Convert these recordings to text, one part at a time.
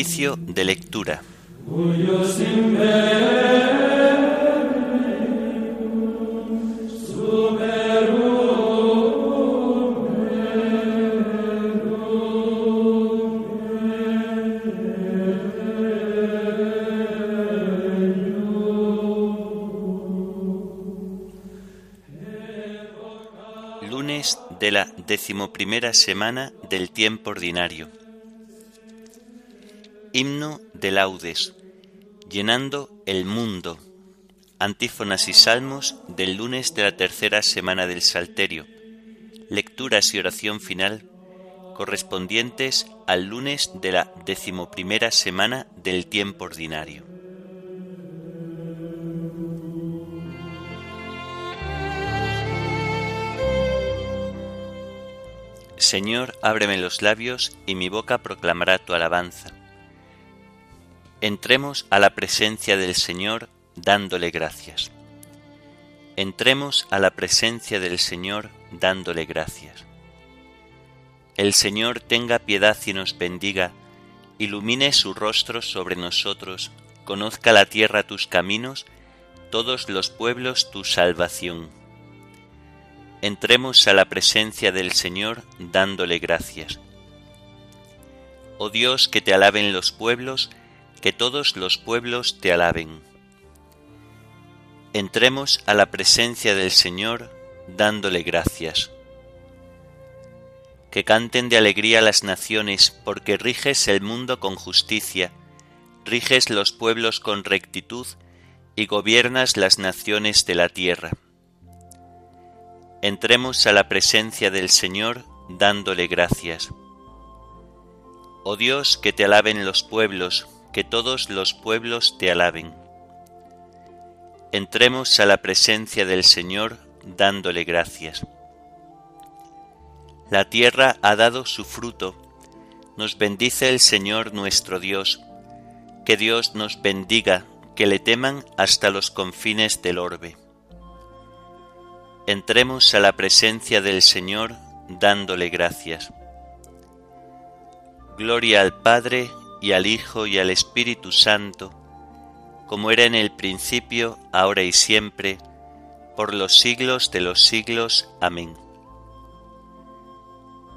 De lectura. Lunes de la decimoprimera semana del tiempo ordinario. Himno de laudes, llenando el mundo. Antífonas y salmos del lunes de la tercera semana del Salterio. Lecturas y oración final correspondientes al lunes de la decimoprimera semana del tiempo ordinario. Señor, ábreme los labios y mi boca proclamará tu alabanza. Entremos a la presencia del Señor dándole gracias. Entremos a la presencia del Señor dándole gracias. El Señor tenga piedad y nos bendiga, ilumine su rostro sobre nosotros, conozca la tierra tus caminos, todos los pueblos tu salvación. Entremos a la presencia del Señor dándole gracias. Oh Dios, que te alaben los pueblos, que todos los pueblos te alaben. Entremos a la presencia del Señor dándole gracias. Que canten de alegría las naciones, porque riges el mundo con justicia, riges los pueblos con rectitud y gobiernas las naciones de la tierra. Entremos a la presencia del Señor dándole gracias. Oh Dios, que te alaben los pueblos, que todos los pueblos te alaben. Entremos a la presencia del Señor dándole gracias. La tierra ha dado su fruto, nos bendice el Señor nuestro Dios, que Dios nos bendiga, que le teman hasta los confines del orbe entremos a la presencia del Señor dándole gracias. Gloria al Padre y al Hijo y al Espíritu Santo, como era en el principio, ahora y siempre, por los siglos de los siglos. Amén.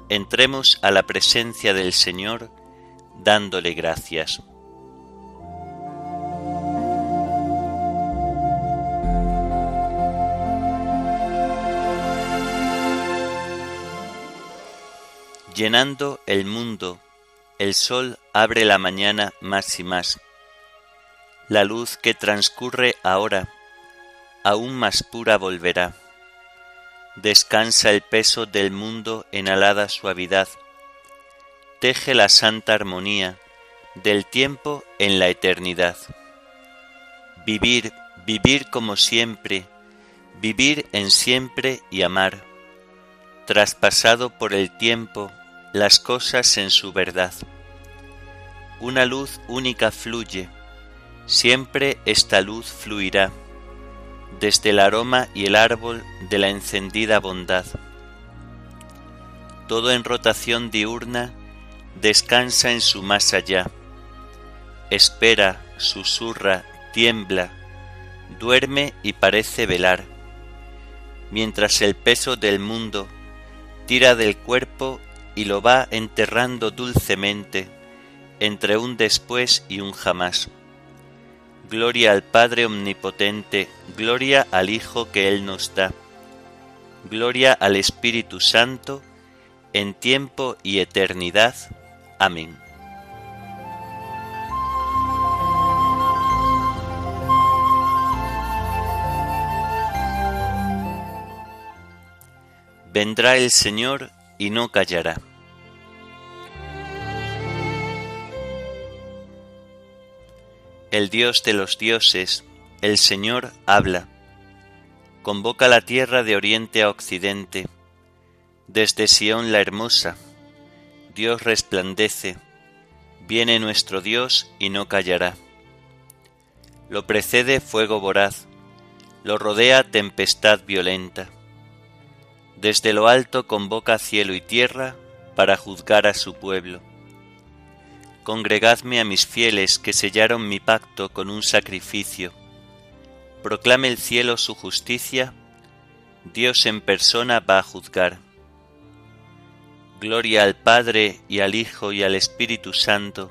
Entremos a la presencia del Señor dándole gracias. Llenando el mundo, el sol abre la mañana más y más. La luz que transcurre ahora, aún más pura volverá. Descansa el peso del mundo en alada suavidad. Teje la santa armonía del tiempo en la eternidad. Vivir, vivir como siempre, vivir en siempre y amar. Traspasado por el tiempo, las cosas en su verdad. Una luz única fluye, siempre esta luz fluirá, desde el aroma y el árbol de la encendida bondad. Todo en rotación diurna descansa en su más allá, espera, susurra, tiembla, duerme y parece velar, mientras el peso del mundo tira del cuerpo y lo va enterrando dulcemente entre un después y un jamás. Gloria al Padre Omnipotente, gloria al Hijo que Él nos da, gloria al Espíritu Santo, en tiempo y eternidad. Amén. Vendrá el Señor y no callará. El Dios de los dioses, el Señor habla, convoca la tierra de oriente a occidente, desde Sión la hermosa, Dios resplandece, viene nuestro Dios y no callará. Lo precede fuego voraz, lo rodea tempestad violenta desde lo alto convoca cielo y tierra para juzgar a su pueblo. Congregadme a mis fieles que sellaron mi pacto con un sacrificio. Proclame el cielo su justicia, Dios en persona va a juzgar. Gloria al Padre y al Hijo y al Espíritu Santo,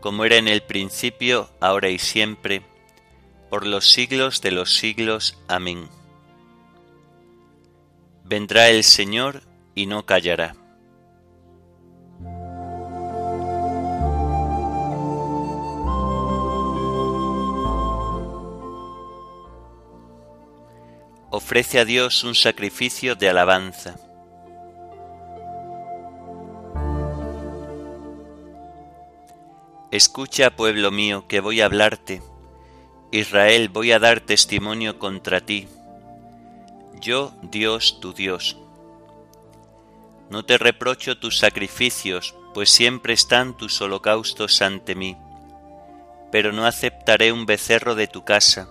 como era en el principio, ahora y siempre, por los siglos de los siglos. Amén. Vendrá el Señor y no callará. Ofrece a Dios un sacrificio de alabanza. Escucha, pueblo mío, que voy a hablarte. Israel, voy a dar testimonio contra ti. Yo, Dios, tu Dios. No te reprocho tus sacrificios, pues siempre están tus holocaustos ante mí. Pero no aceptaré un becerro de tu casa,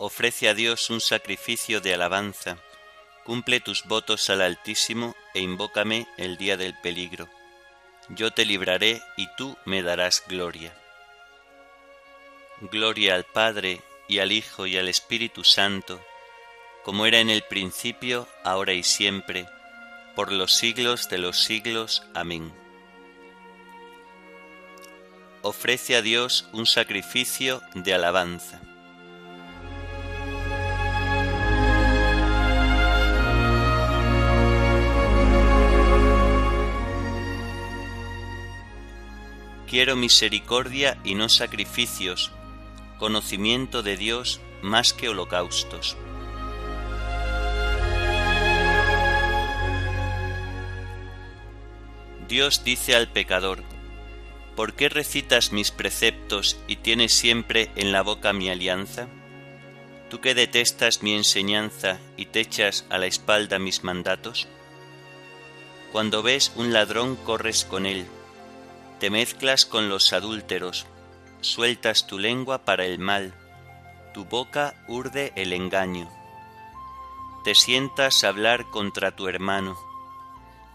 Ofrece a Dios un sacrificio de alabanza, cumple tus votos al Altísimo e invócame el día del peligro. Yo te libraré y tú me darás gloria. Gloria al Padre y al Hijo y al Espíritu Santo, como era en el principio, ahora y siempre, por los siglos de los siglos. Amén. Ofrece a Dios un sacrificio de alabanza. Quiero misericordia y no sacrificios, conocimiento de Dios más que holocaustos. Dios dice al pecador, ¿por qué recitas mis preceptos y tienes siempre en la boca mi alianza? ¿Tú que detestas mi enseñanza y te echas a la espalda mis mandatos? Cuando ves un ladrón corres con él, te mezclas con los adúlteros, sueltas tu lengua para el mal, tu boca urde el engaño. Te sientas a hablar contra tu hermano,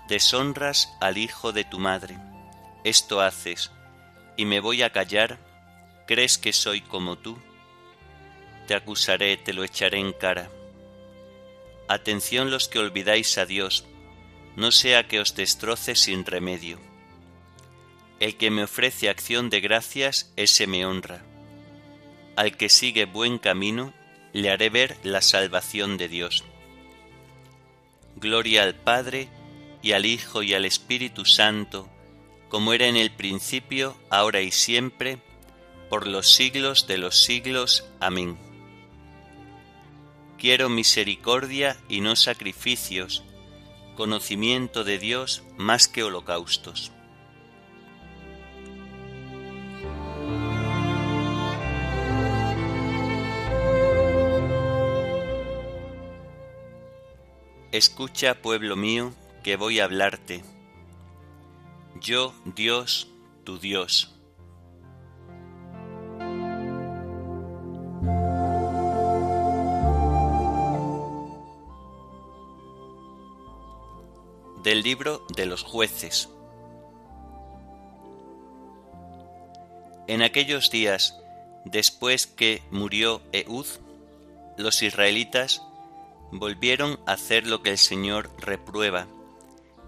deshonras al hijo de tu madre. Esto haces, y me voy a callar, ¿crees que soy como tú? Te acusaré, te lo echaré en cara. Atención los que olvidáis a Dios, no sea que os destroce sin remedio el que me ofrece acción de gracias, ese me honra. Al que sigue buen camino, le haré ver la salvación de Dios. Gloria al Padre, y al Hijo, y al Espíritu Santo, como era en el principio, ahora y siempre, por los siglos de los siglos. Amén. Quiero misericordia y no sacrificios, conocimiento de Dios más que holocaustos. Escucha, pueblo mío, que voy a hablarte. Yo, Dios, tu Dios. Del libro de los jueces. En aquellos días, después que murió Eud, los israelitas volvieron a hacer lo que el Señor reprueba,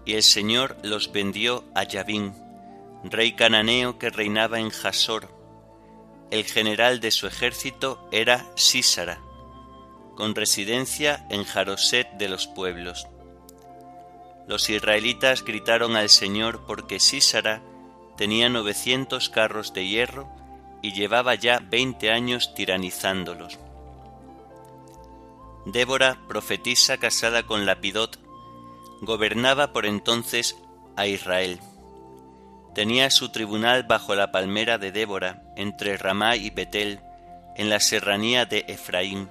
y el Señor los vendió a Yabín, rey cananeo que reinaba en Jasor. El general de su ejército era Sísara, con residencia en Jaroset de los pueblos. Los israelitas gritaron al Señor porque Sísara tenía novecientos carros de hierro y llevaba ya veinte años tiranizándolos. Débora, profetisa casada con Lapidot, gobernaba por entonces a Israel. tenía su tribunal bajo la palmera de Débora, entre Ramá y Betel, en la serranía de Efraín,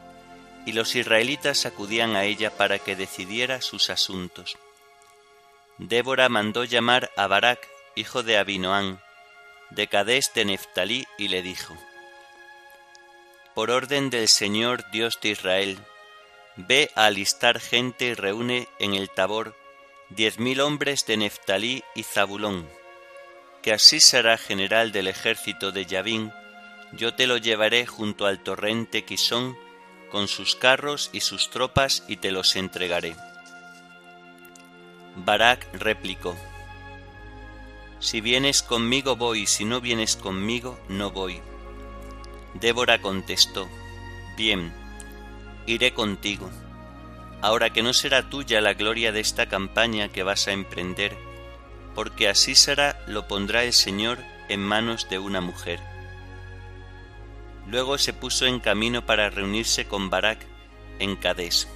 y los israelitas acudían a ella para que decidiera sus asuntos. Débora mandó llamar a Barak, hijo de Abinoán, de Cadés de Neftalí, y le dijo, Por orden del Señor Dios de Israel, ve a alistar gente y reúne en el Tabor diez mil hombres de Neftalí y Zabulón, que así será general del ejército de Yavín, yo te lo llevaré junto al torrente Quisón, con sus carros y sus tropas, y te los entregaré. Barak replicó, Si vienes conmigo voy, si no vienes conmigo no voy. Débora contestó, Bien, iré contigo, ahora que no será tuya la gloria de esta campaña que vas a emprender, porque así será lo pondrá el Señor en manos de una mujer. Luego se puso en camino para reunirse con Barak en Cadés.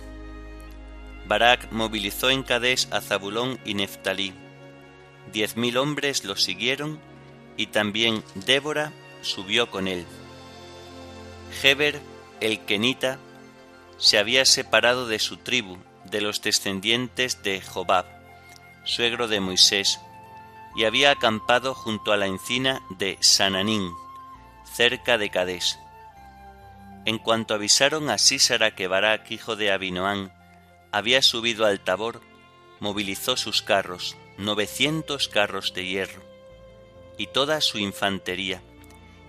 Barak movilizó en Cadés a Zabulón y Neftalí. Diez mil hombres lo siguieron y también Débora subió con él. Heber, el kenita, se había separado de su tribu, de los descendientes de Jobab, suegro de Moisés, y había acampado junto a la encina de Sananín, cerca de Cadés. En cuanto avisaron a Sísara que Barak, hijo de Abinoán, había subido al Tabor, movilizó sus carros, novecientos carros de hierro, y toda su infantería,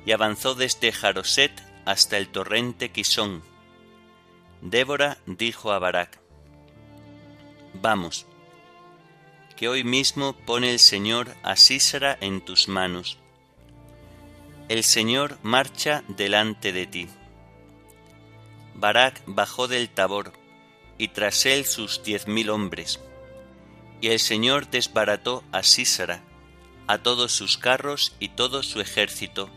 y avanzó desde Jaroset hasta el torrente Quisón, Débora dijo a Barak, Vamos, que hoy mismo pone el Señor a Sísara en tus manos. El Señor marcha delante de ti. Barak bajó del Tabor, y tras él sus diez mil hombres. Y el Señor desbarató a Sísara, a todos sus carros y todo su ejército,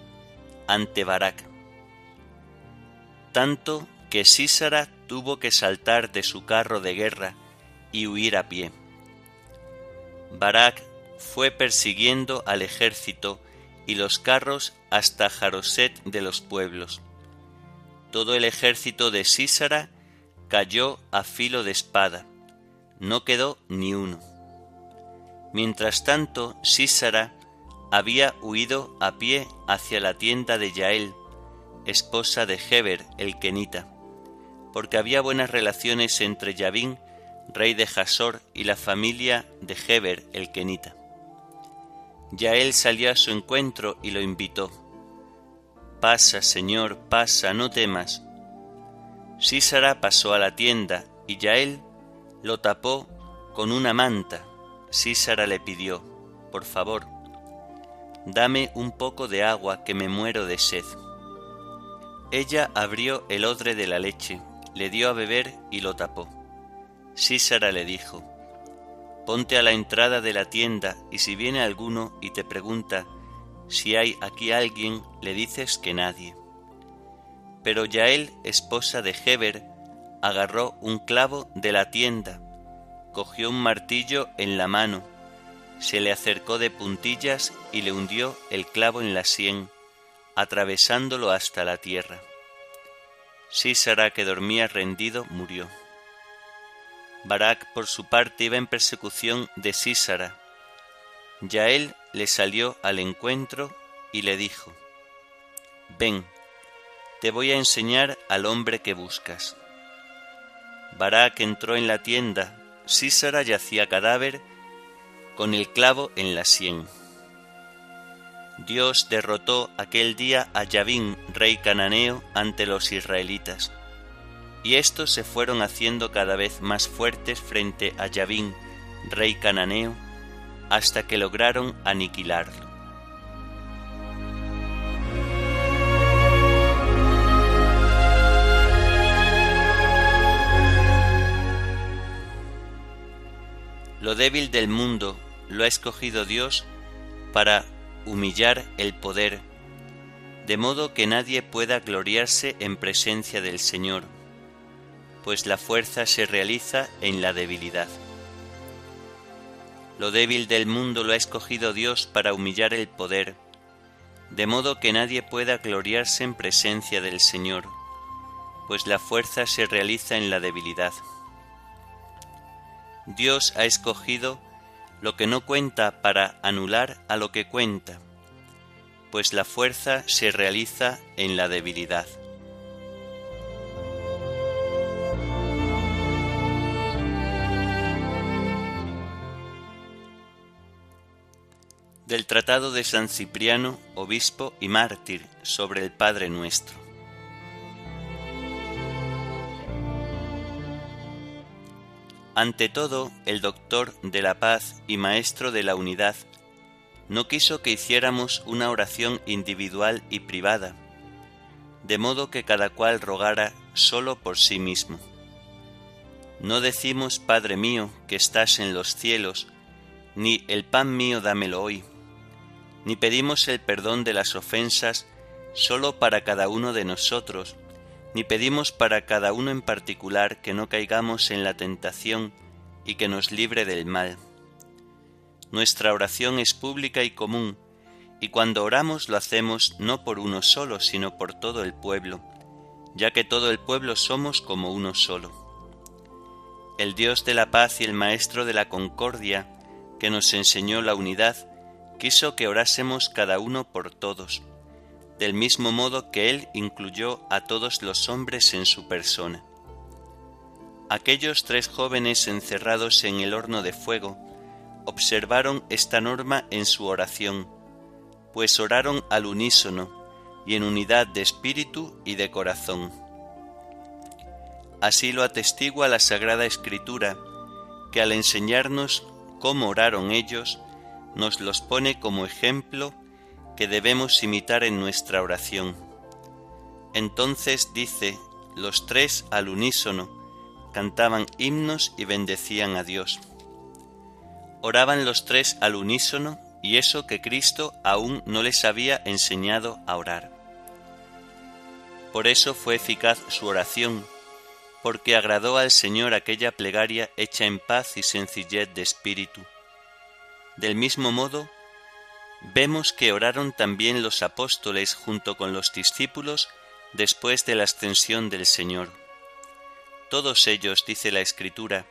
ante Barak. Tanto que Sísara tuvo que saltar de su carro de guerra y huir a pie. Barak fue persiguiendo al ejército y los carros hasta Jaroset de los pueblos. Todo el ejército de Sísara cayó a filo de espada, no quedó ni uno. Mientras tanto, Sísara había huido a pie hacia la tienda de Yael, esposa de Heber el Kenita porque había buenas relaciones entre Yavín, rey de Jasor, y la familia de Heber el Kenita. Ya él salió a su encuentro y lo invitó. Pasa, Señor, pasa, no temas. Sísara pasó a la tienda y Yael lo tapó con una manta. Sísara le pidió, por favor, dame un poco de agua que me muero de sed. Ella abrió el odre de la leche le dio a beber y lo tapó. Sísara le dijo, Ponte a la entrada de la tienda y si viene alguno y te pregunta si hay aquí alguien, le dices que nadie. Pero Yael, esposa de Heber, agarró un clavo de la tienda, cogió un martillo en la mano, se le acercó de puntillas y le hundió el clavo en la sien, atravesándolo hasta la tierra. Sísara, que dormía rendido, murió. Barak, por su parte, iba en persecución de Sísara. Yael le salió al encuentro y le dijo, Ven, te voy a enseñar al hombre que buscas. Barak entró en la tienda, Sísara yacía cadáver con el clavo en la sien. Dios derrotó aquel día a Yavín, rey cananeo, ante los israelitas. Y estos se fueron haciendo cada vez más fuertes frente a Yavín, rey cananeo, hasta que lograron aniquilarlo. Lo débil del mundo lo ha escogido Dios para humillar el poder, de modo que nadie pueda gloriarse en presencia del Señor, pues la fuerza se realiza en la debilidad. Lo débil del mundo lo ha escogido Dios para humillar el poder, de modo que nadie pueda gloriarse en presencia del Señor, pues la fuerza se realiza en la debilidad. Dios ha escogido lo que no cuenta para anular a lo que cuenta, pues la fuerza se realiza en la debilidad. del Tratado de San Cipriano, obispo y mártir, sobre el Padre nuestro. Ante todo, el doctor de la paz y maestro de la unidad no quiso que hiciéramos una oración individual y privada, de modo que cada cual rogara solo por sí mismo. No decimos, Padre mío, que estás en los cielos, ni el pan mío dámelo hoy, ni pedimos el perdón de las ofensas sólo para cada uno de nosotros, ni pedimos para cada uno en particular que no caigamos en la tentación y que nos libre del mal. Nuestra oración es pública y común, y cuando oramos lo hacemos no por uno solo, sino por todo el pueblo, ya que todo el pueblo somos como uno solo. El Dios de la paz y el Maestro de la concordia, que nos enseñó la unidad, quiso que orásemos cada uno por todos, del mismo modo que Él incluyó a todos los hombres en su persona. Aquellos tres jóvenes encerrados en el horno de fuego observaron esta norma en su oración, pues oraron al unísono y en unidad de espíritu y de corazón. Así lo atestigua la Sagrada Escritura, que al enseñarnos cómo oraron ellos, nos los pone como ejemplo que debemos imitar en nuestra oración. Entonces dice, los tres al unísono cantaban himnos y bendecían a Dios. Oraban los tres al unísono y eso que Cristo aún no les había enseñado a orar. Por eso fue eficaz su oración, porque agradó al Señor aquella plegaria hecha en paz y sencillez de espíritu del mismo modo, vemos que oraron también los apóstoles junto con los discípulos después de la ascensión del Señor. Todos ellos, dice la Escritura,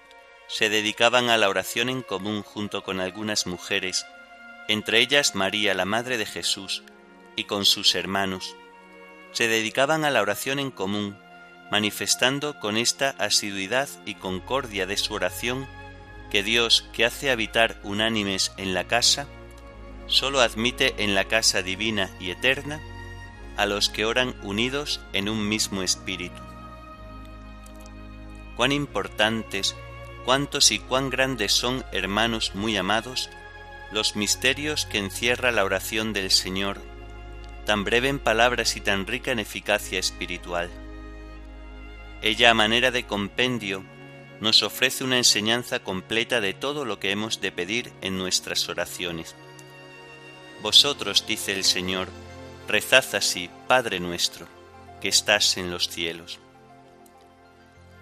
se dedicaban a la oración en común junto con algunas mujeres, entre ellas María, la Madre de Jesús, y con sus hermanos. Se dedicaban a la oración en común, manifestando con esta asiduidad y concordia de su oración que Dios, que hace habitar unánimes en la casa, sólo admite en la casa divina y eterna a los que oran unidos en un mismo espíritu. Cuán importantes, cuántos y cuán grandes son, hermanos muy amados, los misterios que encierra la oración del Señor, tan breve en palabras y tan rica en eficacia espiritual. Ella a manera de compendio nos ofrece una enseñanza completa de todo lo que hemos de pedir en nuestras oraciones. Vosotros, dice el Señor, rezad así, Padre nuestro, que estás en los cielos.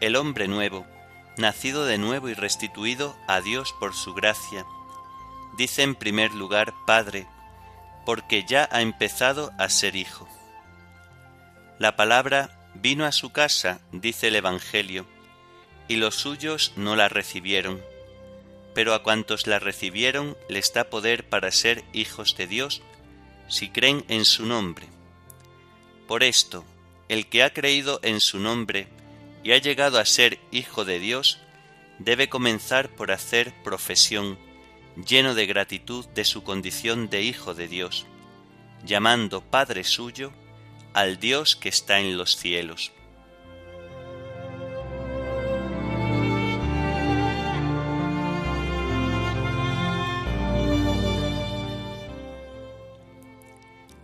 El hombre nuevo, nacido de nuevo y restituido a Dios por su gracia, dice en primer lugar Padre, porque ya ha empezado a ser hijo. La palabra vino a su casa, dice el Evangelio, y los suyos no la recibieron. Pero a cuantos la recibieron les da poder para ser hijos de Dios, si creen en su nombre. Por esto, el que ha creído en su nombre y ha llegado a ser hijo de Dios, debe comenzar por hacer profesión, lleno de gratitud de su condición de hijo de Dios, llamando Padre suyo al Dios que está en los cielos.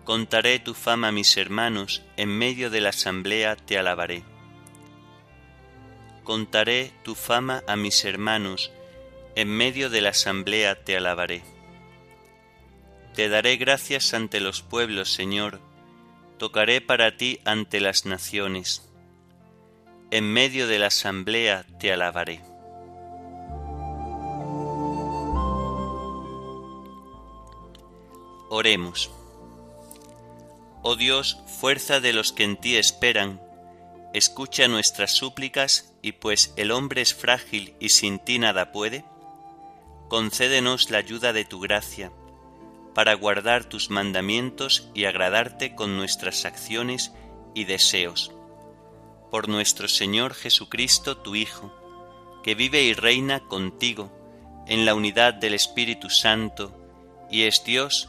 Contaré tu fama a mis hermanos, en medio de la asamblea te alabaré. Contaré tu fama a mis hermanos, en medio de la asamblea te alabaré. Te daré gracias ante los pueblos, Señor, tocaré para ti ante las naciones. En medio de la asamblea te alabaré. Oremos. Oh Dios, fuerza de los que en ti esperan, escucha nuestras súplicas y pues el hombre es frágil y sin ti nada puede, concédenos la ayuda de tu gracia para guardar tus mandamientos y agradarte con nuestras acciones y deseos. Por nuestro Señor Jesucristo, tu Hijo, que vive y reina contigo en la unidad del Espíritu Santo, y es Dios